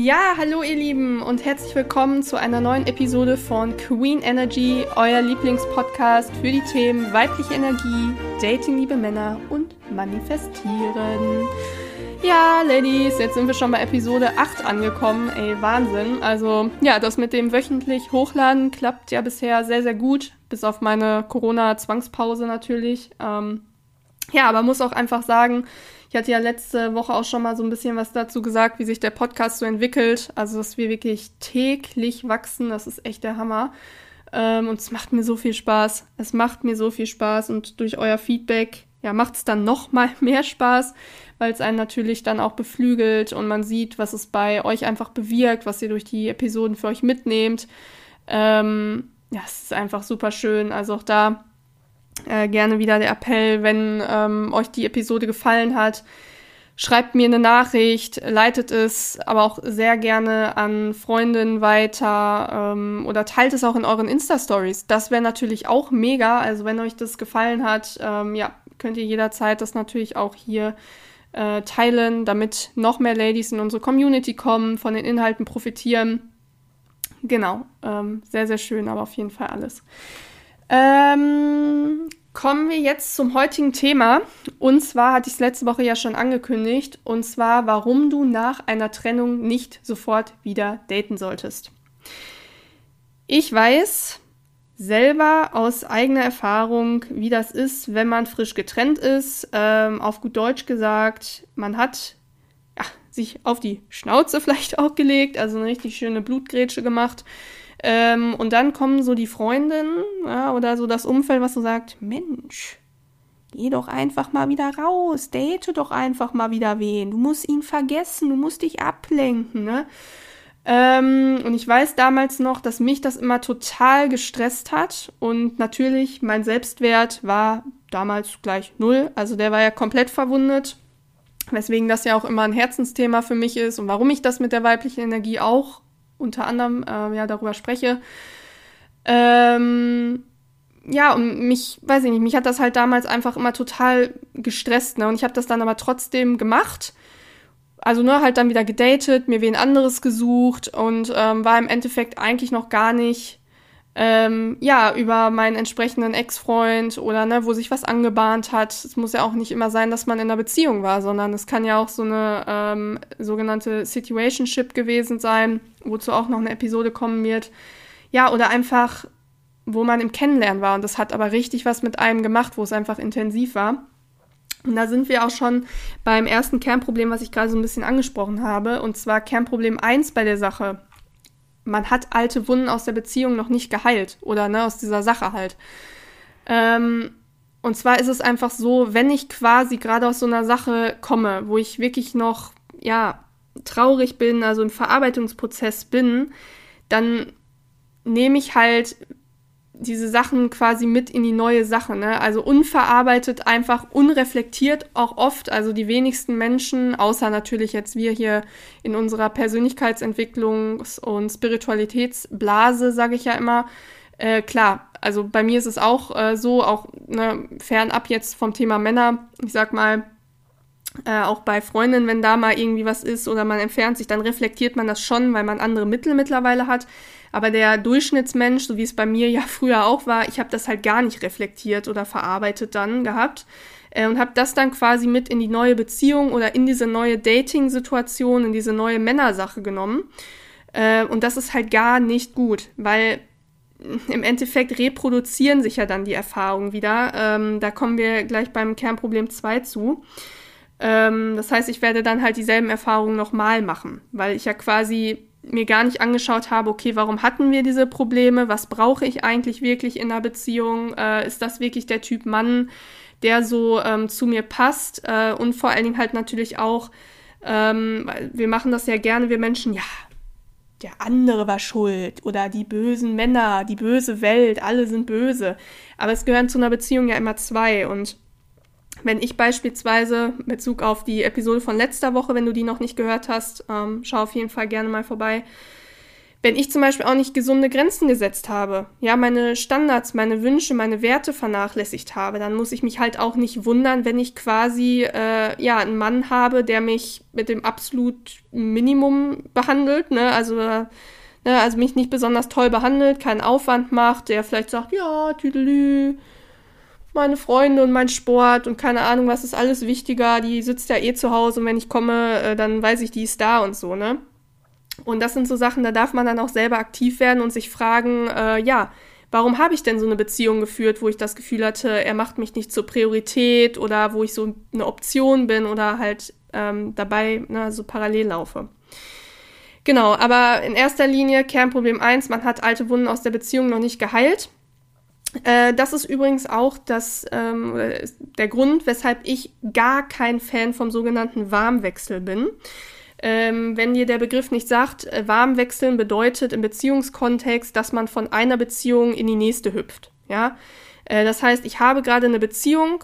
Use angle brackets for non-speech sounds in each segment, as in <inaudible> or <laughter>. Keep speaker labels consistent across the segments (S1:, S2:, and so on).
S1: Ja, hallo ihr Lieben und herzlich willkommen zu einer neuen Episode von Queen Energy, euer Lieblingspodcast für die Themen weibliche Energie, Dating liebe Männer und Manifestieren. Ja, Ladies, jetzt sind wir schon bei Episode 8 angekommen. Ey, Wahnsinn. Also, ja, das mit dem wöchentlich Hochladen klappt ja bisher sehr, sehr gut. Bis auf meine Corona-Zwangspause natürlich. Ähm, ja, aber muss auch einfach sagen, ich hatte ja letzte Woche auch schon mal so ein bisschen was dazu gesagt, wie sich der Podcast so entwickelt. Also, dass wir wirklich täglich wachsen, das ist echt der Hammer. Ähm, und es macht mir so viel Spaß. Es macht mir so viel Spaß und durch euer Feedback, ja, macht es dann noch mal <laughs> mehr Spaß, weil es einen natürlich dann auch beflügelt und man sieht, was es bei euch einfach bewirkt, was ihr durch die Episoden für euch mitnehmt. Ähm, ja, es ist einfach super schön. Also auch da äh, gerne wieder der Appell, wenn ähm, euch die Episode gefallen hat, schreibt mir eine Nachricht, leitet es aber auch sehr gerne an Freundinnen weiter ähm, oder teilt es auch in euren Insta-Stories. Das wäre natürlich auch mega. Also wenn euch das gefallen hat, ähm, ja, könnt ihr jederzeit das natürlich auch hier äh, teilen, damit noch mehr Ladies in unsere Community kommen, von den Inhalten profitieren. Genau, ähm, sehr, sehr schön, aber auf jeden Fall alles. Ähm, kommen wir jetzt zum heutigen Thema. Und zwar hatte ich es letzte Woche ja schon angekündigt. Und zwar, warum du nach einer Trennung nicht sofort wieder daten solltest. Ich weiß selber aus eigener Erfahrung, wie das ist, wenn man frisch getrennt ist. Ähm, auf gut Deutsch gesagt, man hat ja, sich auf die Schnauze <laughs> vielleicht auch gelegt, also eine richtig schöne Blutgrätsche gemacht ähm, und dann kommen so die Freundinnen ja, oder so das Umfeld, was so sagt, Mensch, geh doch einfach mal wieder raus, date doch einfach mal wieder wen. Du musst ihn vergessen, du musst dich ablenken, ne? Ähm, und ich weiß damals noch, dass mich das immer total gestresst hat. Und natürlich, mein Selbstwert war damals gleich null. Also der war ja komplett verwundet. Weswegen das ja auch immer ein Herzensthema für mich ist und warum ich das mit der weiblichen Energie auch unter anderem äh, ja darüber spreche. Ähm, ja, und mich, weiß ich nicht, mich hat das halt damals einfach immer total gestresst, ne? Und ich habe das dann aber trotzdem gemacht. Also nur halt dann wieder gedatet, mir wen anderes gesucht und ähm, war im Endeffekt eigentlich noch gar nicht ähm, ja, über meinen entsprechenden Ex-Freund oder ne, wo sich was angebahnt hat. Es muss ja auch nicht immer sein, dass man in einer Beziehung war, sondern es kann ja auch so eine ähm, sogenannte Situationship gewesen sein, wozu auch noch eine Episode kommen wird. Ja, oder einfach, wo man im Kennenlernen war und das hat aber richtig was mit einem gemacht, wo es einfach intensiv war. Und da sind wir auch schon beim ersten Kernproblem, was ich gerade so ein bisschen angesprochen habe, und zwar Kernproblem 1 bei der Sache man hat alte Wunden aus der Beziehung noch nicht geheilt oder ne, aus dieser Sache halt. Ähm, und zwar ist es einfach so, wenn ich quasi gerade aus so einer Sache komme, wo ich wirklich noch, ja, traurig bin, also im Verarbeitungsprozess bin, dann nehme ich halt diese Sachen quasi mit in die neue Sache, ne? Also unverarbeitet, einfach unreflektiert auch oft. Also die wenigsten Menschen, außer natürlich jetzt wir hier in unserer Persönlichkeitsentwicklungs- und Spiritualitätsblase, sage ich ja immer. Äh, klar, also bei mir ist es auch äh, so, auch ne, fernab jetzt vom Thema Männer. Ich sag mal, äh, auch bei Freundinnen, wenn da mal irgendwie was ist oder man entfernt sich, dann reflektiert man das schon, weil man andere Mittel mittlerweile hat. Aber der Durchschnittsmensch, so wie es bei mir ja <laughs> früher auch war, ich habe das halt gar nicht reflektiert oder verarbeitet dann gehabt äh, und habe das dann quasi mit in die neue Beziehung oder in diese neue Dating-Situation, in diese neue Männersache genommen. Äh, und das ist halt gar nicht gut, weil im Endeffekt reproduzieren sich ja dann die Erfahrungen wieder. Ähm, da kommen wir gleich beim Kernproblem 2 zu. Ähm, das heißt, ich werde dann halt dieselben Erfahrungen nochmal machen, weil ich ja quasi mir gar nicht angeschaut habe, okay, warum hatten wir diese Probleme? Was brauche ich eigentlich wirklich in einer Beziehung? Äh, ist das wirklich der Typ Mann, der so ähm, zu mir passt? Äh, und vor allen Dingen halt natürlich auch, ähm, wir machen das ja gerne, wir Menschen, ja, der andere war schuld oder die bösen Männer, die böse Welt, alle sind böse. Aber es gehören zu einer Beziehung ja immer zwei und wenn ich beispielsweise Bezug auf die Episode von letzter Woche, wenn du die noch nicht gehört hast, ähm, schau auf jeden Fall gerne mal vorbei. wenn ich zum Beispiel auch nicht gesunde Grenzen gesetzt habe, ja, meine Standards, meine Wünsche, meine Werte vernachlässigt habe, dann muss ich mich halt auch nicht wundern, wenn ich quasi, äh, ja, einen Mann habe, der mich mit dem absolut Minimum behandelt, ne, also, äh, ne, also mich nicht besonders toll behandelt, keinen Aufwand macht, der vielleicht sagt, ja, tüdelü, meine Freunde und mein Sport und keine Ahnung, was ist alles wichtiger, die sitzt ja eh zu Hause und wenn ich komme, äh, dann weiß ich, die ist da und so, ne. Und das sind so Sachen, da darf man dann auch selber aktiv werden und sich fragen, äh, ja, warum habe ich denn so eine Beziehung geführt, wo ich das Gefühl hatte, er macht mich nicht zur Priorität oder wo ich so eine Option bin oder halt ähm, dabei ne, so parallel laufe. Genau, aber in erster Linie Kernproblem 1, man hat alte Wunden aus der Beziehung noch nicht geheilt. Äh, das ist übrigens auch das, ähm, der Grund, weshalb ich gar kein Fan vom sogenannten Warmwechsel bin. Ähm, wenn dir der Begriff nicht sagt, äh, warm wechseln bedeutet im Beziehungskontext, dass man von einer Beziehung in die nächste hüpft. Ja, äh, das heißt, ich habe gerade eine Beziehung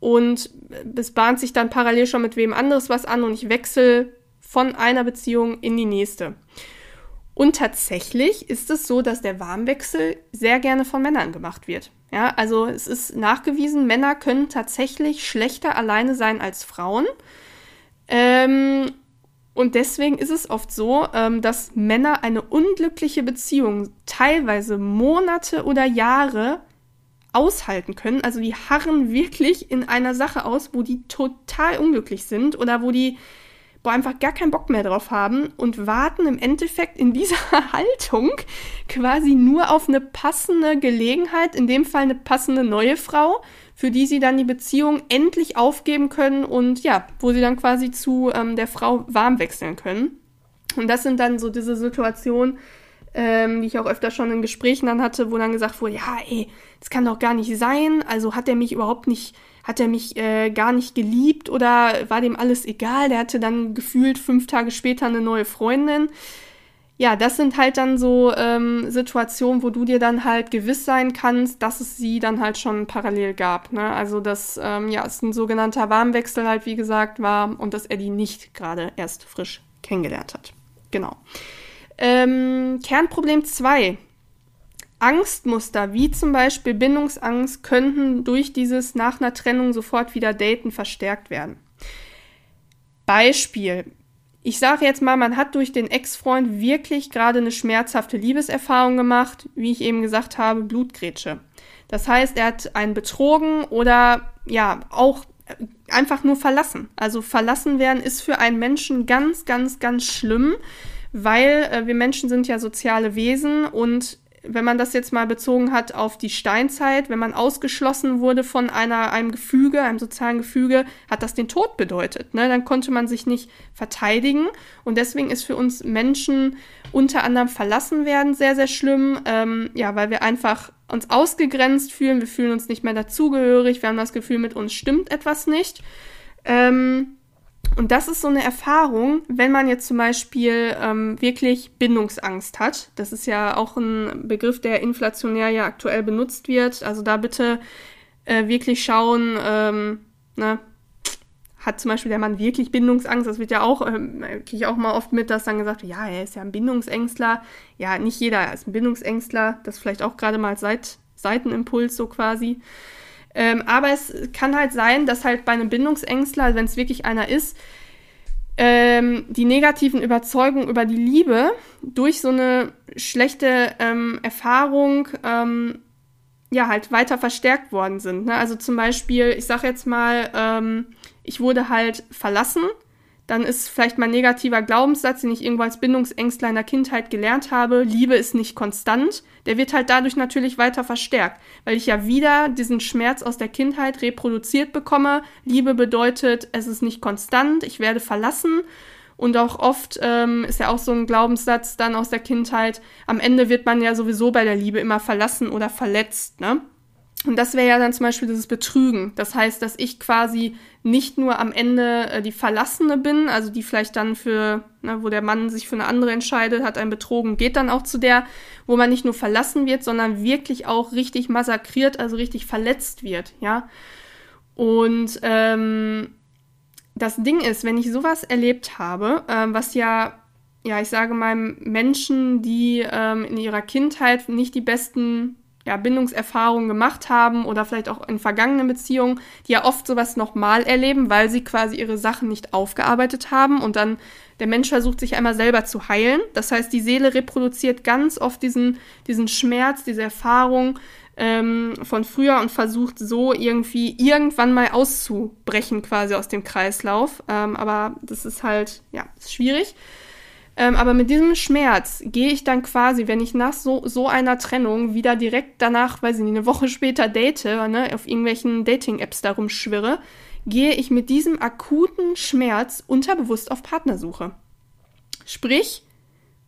S1: und es bahnt sich dann parallel schon mit wem anderes was an und ich wechsle von einer Beziehung in die nächste. Und tatsächlich ist es so, dass der Warmwechsel sehr gerne von Männern gemacht wird. Ja, also es ist nachgewiesen, Männer können tatsächlich schlechter alleine sein als Frauen. Ähm, und deswegen ist es oft so, ähm, dass Männer eine unglückliche Beziehung teilweise Monate oder Jahre aushalten können. Also die harren wirklich in einer Sache aus, wo die total unglücklich sind oder wo die wo einfach gar keinen Bock mehr drauf haben und warten im Endeffekt in dieser <laughs> Haltung quasi nur auf eine passende Gelegenheit, in dem Fall eine passende neue Frau, für die sie dann die Beziehung endlich aufgeben können und ja, wo sie dann quasi zu ähm, der Frau warm wechseln können. Und das sind dann so diese Situationen, ähm, die ich auch öfter schon in Gesprächen dann hatte, wo dann gesagt wurde, ja, ey, das kann doch gar nicht sein, also hat er mich überhaupt nicht hat er mich äh, gar nicht geliebt oder war dem alles egal? Der hatte dann gefühlt fünf Tage später eine neue Freundin. Ja, das sind halt dann so ähm, Situationen, wo du dir dann halt gewiss sein kannst, dass es sie dann halt schon parallel gab. Ne? Also, dass ähm, ja, es ein sogenannter Warmwechsel halt, wie gesagt, war und dass er die nicht gerade erst frisch kennengelernt hat. Genau. Ähm, Kernproblem 2 Angstmuster, wie zum Beispiel Bindungsangst, könnten durch dieses nach einer Trennung sofort wieder daten verstärkt werden. Beispiel. Ich sage jetzt mal, man hat durch den Ex-Freund wirklich gerade eine schmerzhafte Liebeserfahrung gemacht, wie ich eben gesagt habe, Blutgrätsche. Das heißt, er hat einen betrogen oder ja, auch einfach nur verlassen. Also verlassen werden ist für einen Menschen ganz, ganz, ganz schlimm, weil äh, wir Menschen sind ja soziale Wesen und wenn man das jetzt mal bezogen hat auf die Steinzeit, wenn man ausgeschlossen wurde von einer, einem Gefüge, einem sozialen Gefüge, hat das den Tod bedeutet. Ne? Dann konnte man sich nicht verteidigen. Und deswegen ist für uns Menschen unter anderem verlassen werden sehr, sehr schlimm. Ähm, ja, weil wir einfach uns ausgegrenzt fühlen. Wir fühlen uns nicht mehr dazugehörig. Wir haben das Gefühl, mit uns stimmt etwas nicht. Ähm, und das ist so eine Erfahrung, wenn man jetzt zum Beispiel ähm, wirklich Bindungsangst hat. Das ist ja auch ein Begriff, der inflationär ja aktuell benutzt wird. Also da bitte äh, wirklich schauen, ähm, ne, hat zum Beispiel der Mann wirklich Bindungsangst? Das wird ja auch, ähm, kriege ich auch mal oft mit, dass dann gesagt wird, ja, er ist ja ein Bindungsängstler. Ja, nicht jeder ist ein Bindungsängstler. Das vielleicht auch gerade mal als Seitenimpuls so quasi. Ähm, aber es kann halt sein, dass halt bei einem Bindungsängstler, wenn es wirklich einer ist, ähm, die negativen Überzeugungen über die Liebe durch so eine schlechte ähm, Erfahrung ähm, ja halt weiter verstärkt worden sind. Ne? Also zum Beispiel, ich sag jetzt mal, ähm, ich wurde halt verlassen dann ist vielleicht mein negativer Glaubenssatz, den ich irgendwo als Bindungsängstler in der Kindheit gelernt habe, Liebe ist nicht konstant, der wird halt dadurch natürlich weiter verstärkt, weil ich ja wieder diesen Schmerz aus der Kindheit reproduziert bekomme. Liebe bedeutet, es ist nicht konstant, ich werde verlassen. Und auch oft ähm, ist ja auch so ein Glaubenssatz dann aus der Kindheit, am Ende wird man ja sowieso bei der Liebe immer verlassen oder verletzt, ne? Und das wäre ja dann zum Beispiel dieses Betrügen. Das heißt, dass ich quasi nicht nur am Ende äh, die Verlassene bin, also die vielleicht dann für, ne, wo der Mann sich für eine andere entscheidet, hat einen betrogen, geht dann auch zu der, wo man nicht nur verlassen wird, sondern wirklich auch richtig massakriert, also richtig verletzt wird, ja. Und ähm, das Ding ist, wenn ich sowas erlebt habe, ähm, was ja ja, ich sage mal, Menschen, die ähm, in ihrer Kindheit nicht die besten ja, Bindungserfahrungen gemacht haben oder vielleicht auch in vergangenen Beziehungen, die ja oft sowas nochmal erleben, weil sie quasi ihre Sachen nicht aufgearbeitet haben und dann der Mensch versucht sich einmal selber zu heilen. Das heißt, die Seele reproduziert ganz oft diesen, diesen Schmerz, diese Erfahrung ähm, von früher und versucht so irgendwie irgendwann mal auszubrechen quasi aus dem Kreislauf. Ähm, aber das ist halt, ja, ist schwierig. Ähm, aber mit diesem Schmerz gehe ich dann quasi, wenn ich nach so, so einer Trennung wieder direkt danach, weiß ich nicht, eine Woche später date, ne, auf irgendwelchen Dating-Apps darum schwirre, gehe ich mit diesem akuten Schmerz unterbewusst auf Partnersuche. Sprich,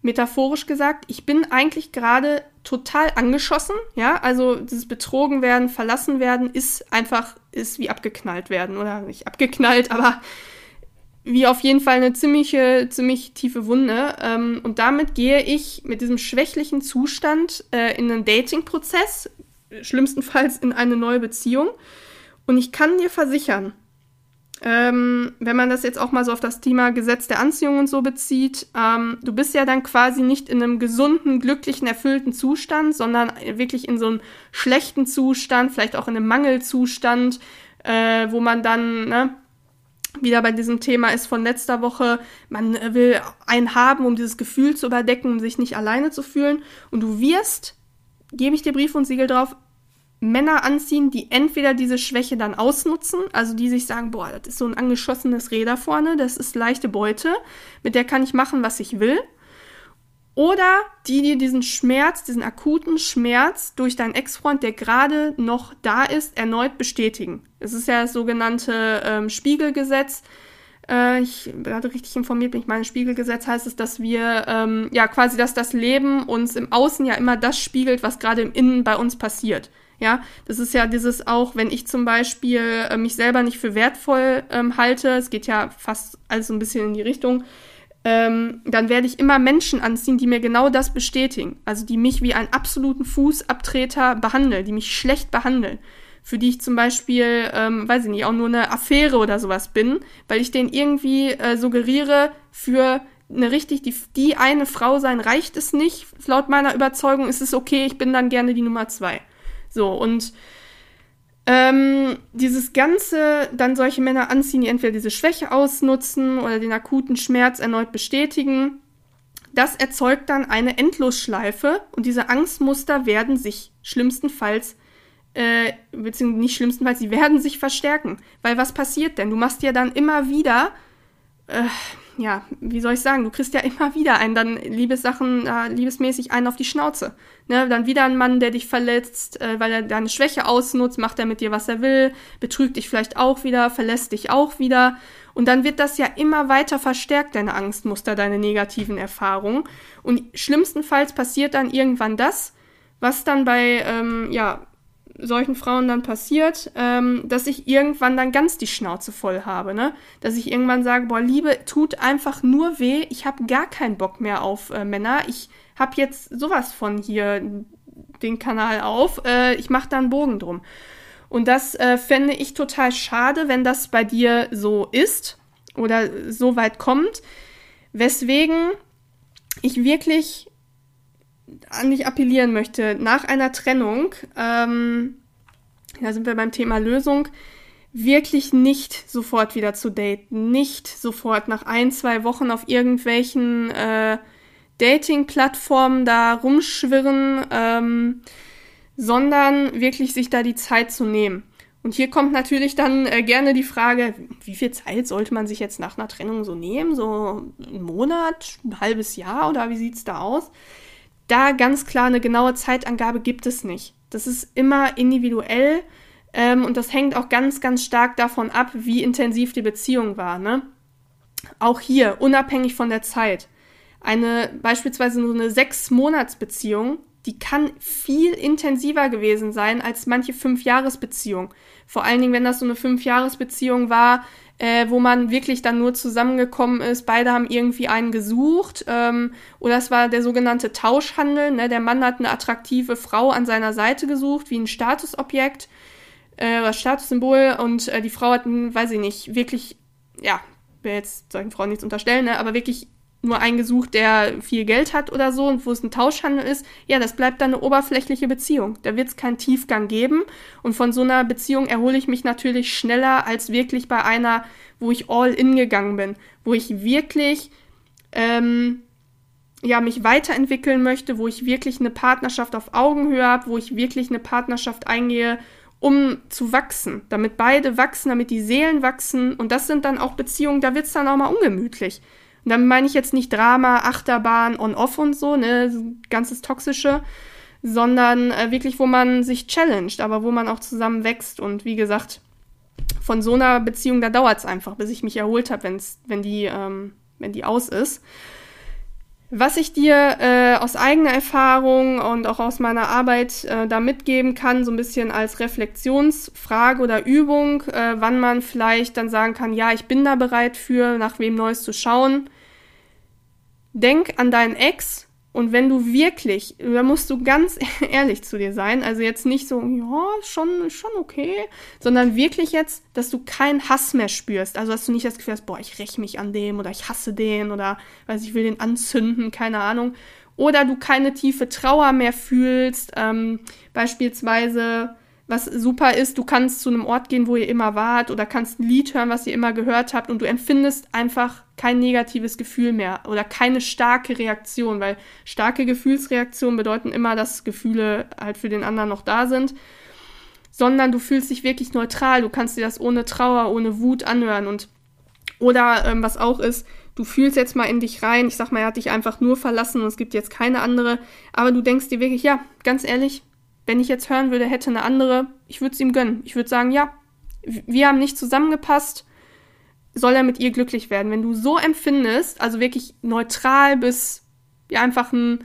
S1: metaphorisch gesagt, ich bin eigentlich gerade total angeschossen, ja, also dieses Betrogen werden, verlassen werden ist einfach, ist wie abgeknallt werden oder nicht abgeknallt, aber wie auf jeden Fall eine ziemliche, ziemlich tiefe Wunde. Ähm, und damit gehe ich mit diesem schwächlichen Zustand äh, in einen Dating-Prozess, schlimmstenfalls in eine neue Beziehung. Und ich kann dir versichern, ähm, wenn man das jetzt auch mal so auf das Thema Gesetz der Anziehung und so bezieht, ähm, du bist ja dann quasi nicht in einem gesunden, glücklichen, erfüllten Zustand, sondern wirklich in so einem schlechten Zustand, vielleicht auch in einem Mangelzustand, äh, wo man dann, ne, wieder bei diesem Thema ist von letzter Woche, man will einen haben, um dieses Gefühl zu überdecken, um sich nicht alleine zu fühlen. Und du wirst, gebe ich dir Brief und Siegel drauf, Männer anziehen, die entweder diese Schwäche dann ausnutzen, also die sich sagen, boah, das ist so ein angeschossenes da vorne, das ist leichte Beute, mit der kann ich machen, was ich will. Oder die dir diesen Schmerz, diesen akuten Schmerz durch deinen Ex-Freund, der gerade noch da ist, erneut bestätigen. Es ist ja das sogenannte ähm, Spiegelgesetz. Äh, ich gerade richtig informiert bin, ich meine, Spiegelgesetz heißt es, dass wir, ähm, ja, quasi, dass das Leben uns im Außen ja immer das spiegelt, was gerade im Innen bei uns passiert. Ja, das ist ja dieses auch, wenn ich zum Beispiel äh, mich selber nicht für wertvoll ähm, halte, es geht ja fast alles so ein bisschen in die Richtung, ähm, dann werde ich immer Menschen anziehen, die mir genau das bestätigen. Also die mich wie einen absoluten Fußabtreter behandeln, die mich schlecht behandeln. Für die ich zum Beispiel, ähm, weiß ich nicht, auch nur eine Affäre oder sowas bin, weil ich denen irgendwie äh, suggeriere, für eine richtig, die, die eine Frau sein reicht es nicht. Laut meiner Überzeugung ist es okay, ich bin dann gerne die Nummer zwei. So, und ähm, dieses Ganze, dann solche Männer anziehen, die entweder diese Schwäche ausnutzen oder den akuten Schmerz erneut bestätigen, das erzeugt dann eine Endlosschleife und diese Angstmuster werden sich schlimmstenfalls, äh, beziehungsweise nicht schlimmstenfalls, sie werden sich verstärken. Weil was passiert denn? Du machst ja dann immer wieder, äh, ja, wie soll ich sagen, du kriegst ja immer wieder einen, dann Liebessachen, äh, liebesmäßig einen auf die Schnauze. Ne? Dann wieder ein Mann, der dich verletzt, äh, weil er deine Schwäche ausnutzt, macht er mit dir, was er will, betrügt dich vielleicht auch wieder, verlässt dich auch wieder. Und dann wird das ja immer weiter verstärkt, deine Angstmuster, deine negativen Erfahrungen. Und schlimmstenfalls passiert dann irgendwann das, was dann bei, ähm, ja, solchen Frauen dann passiert, ähm, dass ich irgendwann dann ganz die Schnauze voll habe, ne? Dass ich irgendwann sage, boah, Liebe tut einfach nur weh, ich habe gar keinen Bock mehr auf äh, Männer, ich habe jetzt sowas von hier den Kanal auf, äh, ich mache da einen Bogen drum. Und das äh, fände ich total schade, wenn das bei dir so ist oder so weit kommt, weswegen ich wirklich an dich appellieren möchte, nach einer Trennung, ähm, da sind wir beim Thema Lösung, wirklich nicht sofort wieder zu daten, nicht sofort nach ein, zwei Wochen auf irgendwelchen äh, Dating-Plattformen da rumschwirren, ähm, sondern wirklich sich da die Zeit zu nehmen. Und hier kommt natürlich dann äh, gerne die Frage, wie viel Zeit sollte man sich jetzt nach einer Trennung so nehmen? So ein Monat, ein halbes Jahr oder wie sieht's da aus? Da ganz klar eine genaue Zeitangabe gibt es nicht. Das ist immer individuell ähm, und das hängt auch ganz, ganz stark davon ab, wie intensiv die Beziehung war. Ne? Auch hier, unabhängig von der Zeit. Eine beispielsweise so eine Sechs-Monats-Beziehung, die kann viel intensiver gewesen sein als manche Fünf-Jahres-Beziehung. Vor allen Dingen, wenn das so eine Fünf-Jahres-Beziehung war, äh, wo man wirklich dann nur zusammengekommen ist. Beide haben irgendwie einen gesucht. Ähm, oder es war der sogenannte Tauschhandel. Ne? Der Mann hat eine attraktive Frau an seiner Seite gesucht, wie ein Statusobjekt äh, oder Statussymbol. Und äh, die Frau hat, weiß ich nicht, wirklich, ja, will jetzt solchen Frauen nichts unterstellen, ne? aber wirklich nur einen gesucht, der viel Geld hat oder so und wo es ein Tauschhandel ist, ja, das bleibt dann eine oberflächliche Beziehung. Da wird es keinen Tiefgang geben. Und von so einer Beziehung erhole ich mich natürlich schneller als wirklich bei einer, wo ich all in gegangen bin, wo ich wirklich ähm, ja, mich weiterentwickeln möchte, wo ich wirklich eine Partnerschaft auf Augenhöhe habe, wo ich wirklich eine Partnerschaft eingehe, um zu wachsen, damit beide wachsen, damit die Seelen wachsen. Und das sind dann auch Beziehungen, da wird es dann auch mal ungemütlich. Und damit meine ich jetzt nicht Drama, Achterbahn, on-off und so, ne, ganzes Toxische, sondern äh, wirklich, wo man sich challenged, aber wo man auch zusammen wächst. Und wie gesagt, von so einer Beziehung, da dauert es einfach, bis ich mich erholt habe, wenn die, ähm, wenn die aus ist. Was ich dir äh, aus eigener Erfahrung und auch aus meiner Arbeit äh, da mitgeben kann, so ein bisschen als Reflexionsfrage oder Übung, äh, wann man vielleicht dann sagen kann, ja, ich bin da bereit für, nach wem Neues zu schauen. Denk an deinen Ex und wenn du wirklich, da musst du ganz <laughs> ehrlich zu dir sein, also jetzt nicht so, ja, schon, schon okay, sondern wirklich jetzt, dass du keinen Hass mehr spürst. Also, dass du nicht das Gefühl hast, boah, ich räche mich an dem oder ich hasse den oder, weiß ich will den anzünden, keine Ahnung. Oder du keine tiefe Trauer mehr fühlst, ähm, beispielsweise, was super ist, du kannst zu einem Ort gehen, wo ihr immer wart oder kannst ein Lied hören, was ihr immer gehört habt und du empfindest einfach kein negatives Gefühl mehr oder keine starke Reaktion, weil starke Gefühlsreaktionen bedeuten immer, dass Gefühle halt für den anderen noch da sind, sondern du fühlst dich wirklich neutral, du kannst dir das ohne Trauer, ohne Wut anhören. Und oder ähm, was auch ist, du fühlst jetzt mal in dich rein, ich sag mal, er hat dich einfach nur verlassen und es gibt jetzt keine andere, aber du denkst dir wirklich, ja, ganz ehrlich, wenn ich jetzt hören würde, hätte eine andere, ich würde es ihm gönnen. Ich würde sagen, ja, wir haben nicht zusammengepasst, soll er mit ihr glücklich werden. Wenn du so empfindest, also wirklich neutral bis ja einfach ein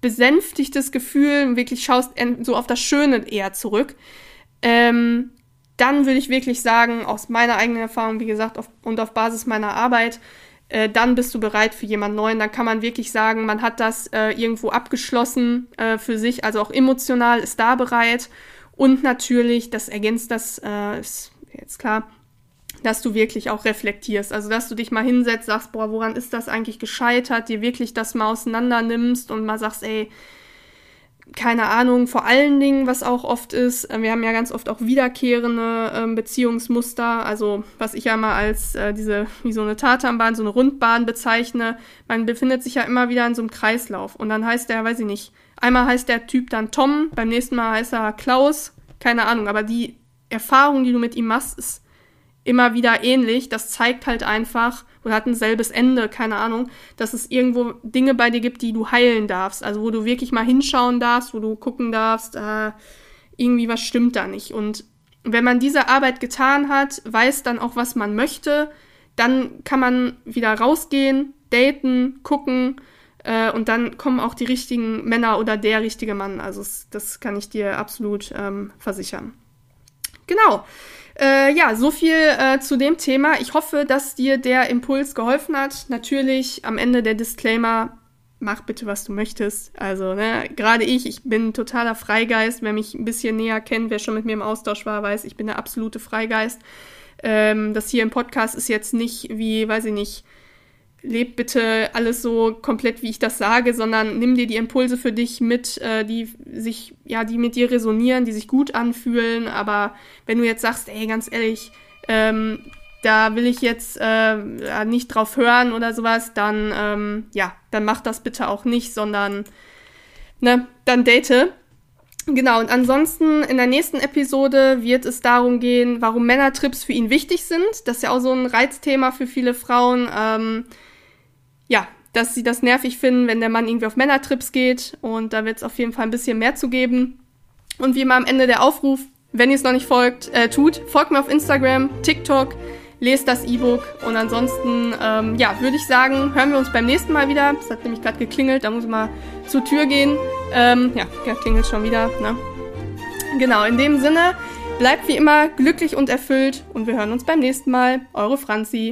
S1: besänftigtes Gefühl, wirklich schaust so auf das Schöne eher zurück, ähm, dann würde ich wirklich sagen, aus meiner eigenen Erfahrung, wie gesagt, auf, und auf Basis meiner Arbeit, äh, dann bist du bereit für jemand Neuen. Dann kann man wirklich sagen, man hat das äh, irgendwo abgeschlossen äh, für sich, also auch emotional ist da bereit. Und natürlich, das ergänzt das, äh, ist jetzt klar, dass du wirklich auch reflektierst. Also, dass du dich mal hinsetzt, sagst, boah, woran ist das eigentlich gescheitert, dir wirklich das mal auseinander nimmst und mal sagst, ey, keine Ahnung, vor allen Dingen, was auch oft ist, äh, wir haben ja ganz oft auch wiederkehrende ähm, Beziehungsmuster, also was ich ja mal als äh, diese, wie so eine Tatanbahn, so eine Rundbahn bezeichne. Man befindet sich ja immer wieder in so einem Kreislauf. Und dann heißt der, weiß ich nicht, einmal heißt der Typ dann Tom, beim nächsten Mal heißt er Klaus, keine Ahnung, aber die Erfahrung, die du mit ihm machst, ist immer wieder ähnlich. Das zeigt halt einfach, oder hat ein selbes Ende, keine Ahnung, dass es irgendwo Dinge bei dir gibt, die du heilen darfst. Also wo du wirklich mal hinschauen darfst, wo du gucken darfst, äh, irgendwie was stimmt da nicht. Und wenn man diese Arbeit getan hat, weiß dann auch, was man möchte, dann kann man wieder rausgehen, daten, gucken äh, und dann kommen auch die richtigen Männer oder der richtige Mann. Also das kann ich dir absolut ähm, versichern. Genau. Äh, ja, so viel äh, zu dem Thema. Ich hoffe, dass dir der Impuls geholfen hat. Natürlich am Ende der Disclaimer, mach bitte, was du möchtest. Also, ne, gerade ich, ich bin totaler Freigeist. Wer mich ein bisschen näher kennt, wer schon mit mir im Austausch war, weiß, ich bin der absolute Freigeist. Ähm, das hier im Podcast ist jetzt nicht wie, weiß ich nicht, leb bitte alles so komplett, wie ich das sage, sondern nimm dir die Impulse für dich mit, äh, die sich, ja, die mit dir resonieren, die sich gut anfühlen. Aber wenn du jetzt sagst, ey, ganz ehrlich, ähm, da will ich jetzt äh, nicht drauf hören oder sowas, dann, ähm, ja, dann mach das bitte auch nicht, sondern, ne, dann date. Genau, und ansonsten in der nächsten Episode wird es darum gehen, warum Männertrips für ihn wichtig sind. Das ist ja auch so ein Reizthema für viele Frauen. Ähm, ja, dass sie das nervig finden, wenn der Mann irgendwie auf Männertrips geht. Und da wird es auf jeden Fall ein bisschen mehr zu geben. Und wie immer am Ende der Aufruf, wenn ihr es noch nicht folgt, äh, tut, folgt mir auf Instagram, TikTok, lest das E-Book. Und ansonsten, ähm, ja, würde ich sagen, hören wir uns beim nächsten Mal wieder. Es hat nämlich gerade geklingelt, da muss ich mal zur Tür gehen. Ähm, ja, klingelt schon wieder. Ne? Genau, in dem Sinne, bleibt wie immer glücklich und erfüllt und wir hören uns beim nächsten Mal. Eure Franzi.